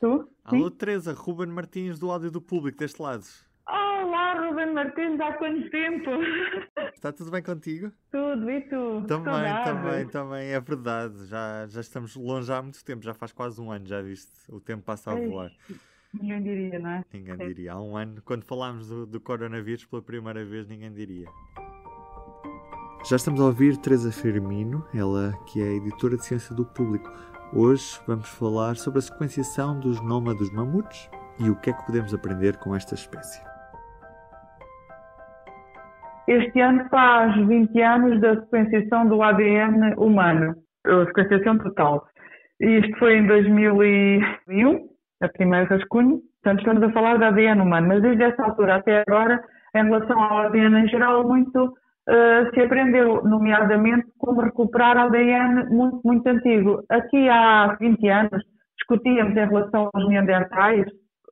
Tu? Alô, Teresa, Ruben Martins do Áudio do Público, deste lado. Olá, Ruben Martins, há quanto tempo? Está tudo bem contigo? Tudo, e tu? Também, Saudades. também, também, é verdade. Já, já estamos longe há muito tempo, já faz quase um ano, já viste? O tempo passa a voar. Ninguém diria, não é? Ninguém Sim. diria. Há um ano, quando falámos do, do coronavírus pela primeira vez, ninguém diria. Já estamos a ouvir Teresa Firmino, ela que é editora de Ciência do Público. Hoje vamos falar sobre a sequenciação dos mamutos e o que é que podemos aprender com esta espécie. Este ano faz 20 anos da sequenciação do ADN humano, a sequenciação total. Isto foi em 2001, a primeira rascunho. Portanto, estamos a falar de ADN humano, mas desde essa altura até agora, em relação ao ADN em geral, muito eh, se aprendeu, nomeadamente, como recuperar ADN muito, muito antigo. Aqui há 20 anos, discutíamos em relação aos neandertais,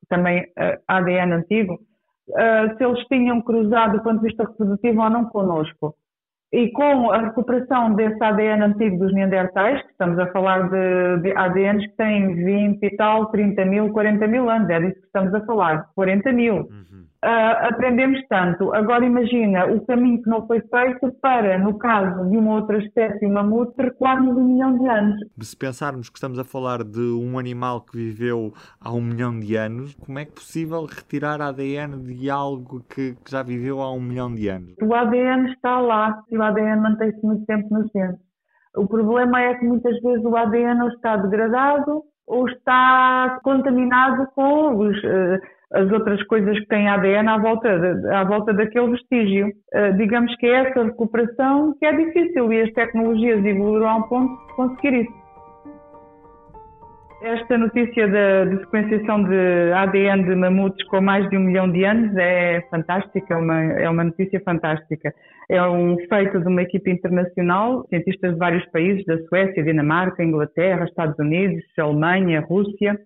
também eh, ADN antigo, eh, se eles tinham cruzado do ponto de vista reprodutivo ou não connosco. E com a recuperação desse ADN antigo dos neandertais, que estamos a falar de, de ADNs que têm 20 e tal, 30 mil, 40 mil anos, é disso que estamos a falar, 40 mil. Uhum. Ah, aprendemos tanto. Agora imagina o caminho que não foi feito para, no caso de uma outra espécie, o mamute, recuarmos um milhão de anos. Se pensarmos que estamos a falar de um animal que viveu há um milhão de anos, como é que é possível retirar ADN de algo que, que já viveu há um milhão de anos? O ADN está lá e o ADN mantém-se muito tempo nos genes. O problema é que muitas vezes o ADN ou está degradado ou está contaminado com os, as outras coisas que têm ADN à volta, à volta daquele vestígio. Eh, digamos que é essa recuperação que é difícil e as tecnologias evoluíram a um ponto de conseguir isso. Esta notícia da sequenciação de ADN de mamutes com mais de um milhão de anos é fantástica, é uma, é uma notícia fantástica. É um feito de uma equipe internacional, cientistas de vários países, da Suécia, Dinamarca, Inglaterra, Estados Unidos, Alemanha, Rússia.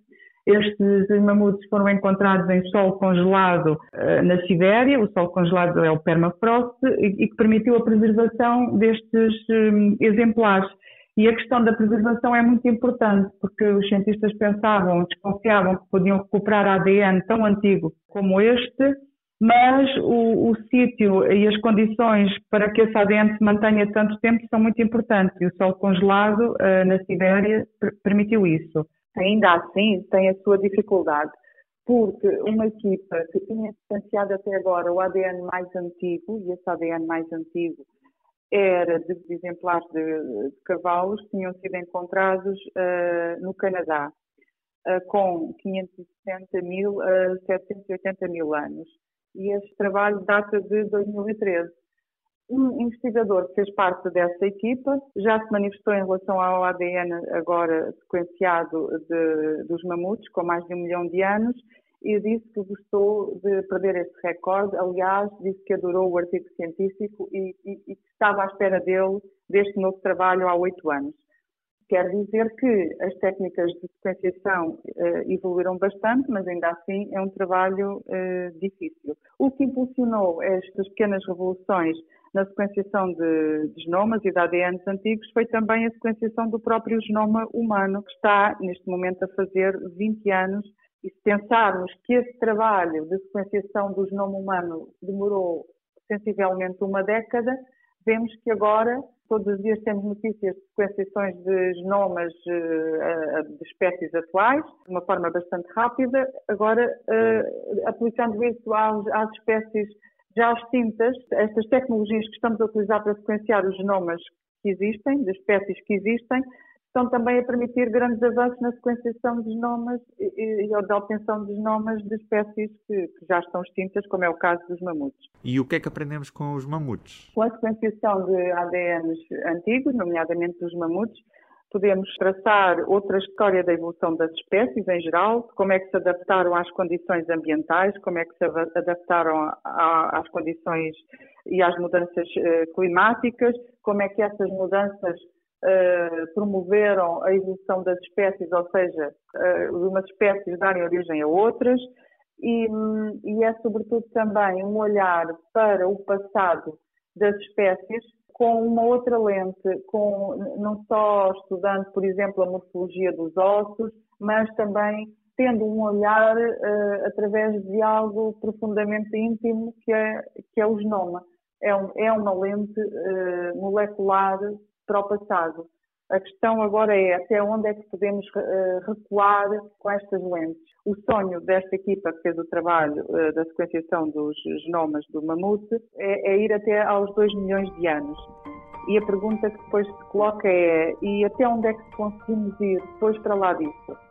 Estes mamutes foram encontrados em solo congelado eh, na Sibéria. O solo congelado é o permafrost e, que permitiu a preservação destes hum, exemplares. E a questão da preservação é muito importante, porque os cientistas pensavam, desconfiavam que podiam recuperar ADN tão antigo como este, mas o, o sítio e as condições para que esse ADN se mantenha tanto tempo são muito importantes. E o solo congelado eh, na Sibéria per- permitiu isso. Ainda assim, tem a sua dificuldade, porque uma equipa que tinha distanciado até agora o ADN mais antigo, e esse ADN mais antigo era de exemplares de, de cavalos que tinham sido encontrados eh, no Canadá, eh, com 560 mil a 780 mil anos. E este trabalho data de 2013. Um investigador que fez parte dessa equipa já se manifestou em relação ao ADN agora sequenciado de- dos mamutes, com mais de um milhão de anos, e disse que gostou de perder este recorde. Aliás, disse que adorou o artigo científico e, e- e estava à espera dele, deste novo trabalho, há oito anos. Quer dizer que as técnicas de sequenciação eh, evoluíram bastante, mas ainda assim é um trabalho eh, difícil. O que impulsionou estas pequenas revoluções na sequenciação de, de genomas e de ADNs antigos foi também a sequenciação do próprio genoma humano, que está neste momento a fazer 20 anos. E se pensarmos que esse trabalho de sequenciação do genoma humano demorou sensivelmente uma década, vemos que agora todos os dias temos notícias de sequenciações de genomas eh, de espécies atuais, de uma forma bastante rápida. Agora, eh, aplicando isso às, às espécies já extintas, estas tecnologias que estamos a utilizar para sequenciar os genomas que existem, de espécies que existem, estão também a permitir grandes avanços na sequenciação de genomas e, e da obtenção de genomas de espécies que, que já estão extintas, como é o caso dos mamutes. E o que é que aprendemos com os mamutes? Com a sequenciação de ADNs antigos, nomeadamente dos mamutes, podemos traçar outra história da evolução das espécies em geral, como é que se adaptaram às condições ambientais, como é que se adaptaram às condições e às mudanças eh, climáticas, como é que essas mudanças eh, promoveram a evolução das espécies, ou seja, eh, de umas espécies darem origem a outras, e, hum, e é sobretudo também um olhar para o passado das espécies com uma outra lente, com não só estudando, por exemplo, a morfologia dos ossos, mas também tendo um olhar uh, através de algo profundamente íntimo que é, que é o genoma. É, um, é uma lente uh, molecular para o passado. A questão agora é até onde é que podemos uh, recuar com estas lentes. O sonho desta equipa que fez o trabalho da sequenciação dos genomas do mamute é, é ir até aos 2 milhões de anos. E a pergunta que depois se coloca é: e até onde é que conseguimos ir depois para lá disso?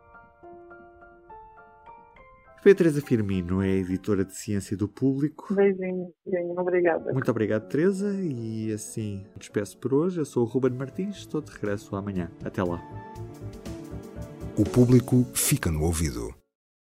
Teresa Firmino, é editora de Ciência do Público. Beijinho, beijinho, obrigada. Muito obrigado, Teresa, e assim despeço por hoje. Eu sou o Ruben Martins, estou de regresso amanhã. Até lá. O público fica no ouvido.